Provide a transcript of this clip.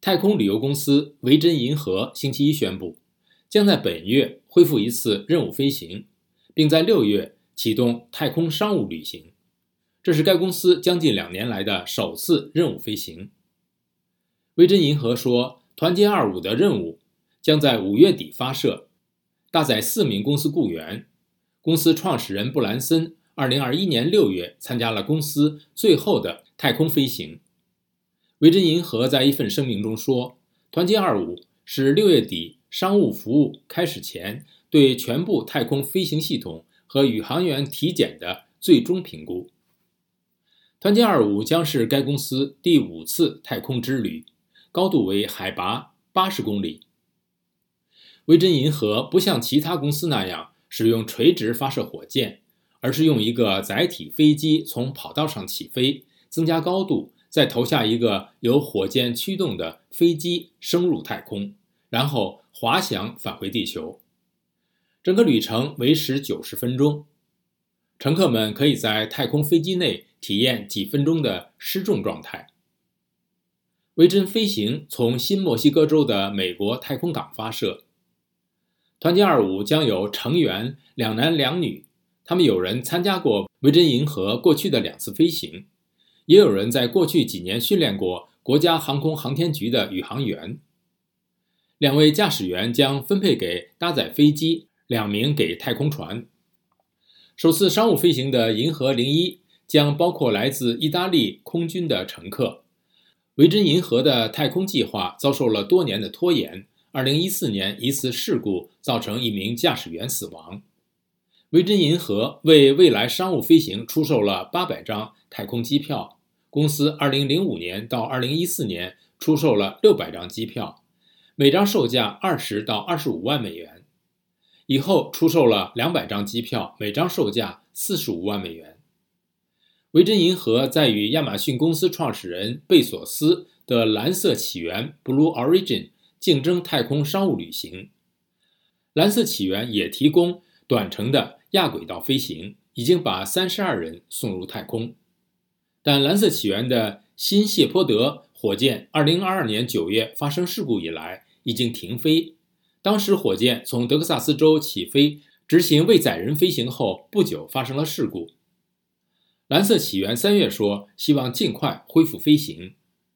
太空旅游公司维珍银河星期一宣布，将在本月恢复一次任务飞行，并在六月启动太空商务旅行。这是该公司将近两年来的首次任务飞行。维珍银河说，团结二五的任务将在五月底发射，搭载四名公司雇员。公司创始人布兰森2021年6月参加了公司最后的太空飞行。维珍银河在一份声明中说：“团结二五是六月底商务服务开始前对全部太空飞行系统和宇航员体检的最终评估。团结二五将是该公司第五次太空之旅，高度为海拔八十公里。维珍银河不像其他公司那样使用垂直发射火箭，而是用一个载体飞机从跑道上起飞，增加高度。”再投下一个由火箭驱动的飞机升入太空，然后滑翔返回地球。整个旅程维持九十分钟，乘客们可以在太空飞机内体验几分钟的失重状态。维珍飞行从新墨西哥州的美国太空港发射。团结二五将有成员两男两女，他们有人参加过维珍银河过去的两次飞行。也有人在过去几年训练过国家航空航天局的宇航员。两位驾驶员将分配给搭载飞机，两名给太空船。首次商务飞行的银河零一将包括来自意大利空军的乘客。维珍银河的太空计划遭受了多年的拖延。二零一四年一次事故造成一名驾驶员死亡。维珍银河为未来商务飞行出售了八百张太空机票。公司2005年到2014年出售了600张机票，每张售价20到25万美元。以后出售了200张机票，每张售价45万美元。维珍银河在与亚马逊公司创始人贝索斯的蓝色起源 （Blue Origin） 竞争太空商务旅行。蓝色起源也提供短程的亚轨道飞行，已经把32人送入太空。但蓝色起源的新谢泼德火箭，2022年9月发生事故以来已经停飞。当时火箭从德克萨斯州起飞，执行未载人飞行后不久发生了事故。蓝色起源三月说希望尽快恢复飞行。